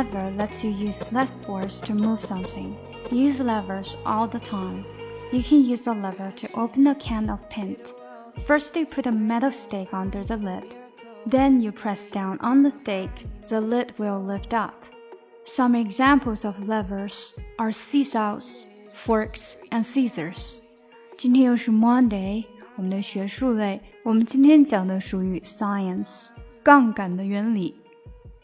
lever lets you use less force to move something. Use levers all the time. You can use a lever to open a can of paint. First, you put a metal stake under the lid. Then you press down on the stake. The lid will lift up. Some examples of levers are seesaws, forks, and scissors. 今天又是 Monday，我们的学术类，我们今天讲的属于 science，杠杆的原理。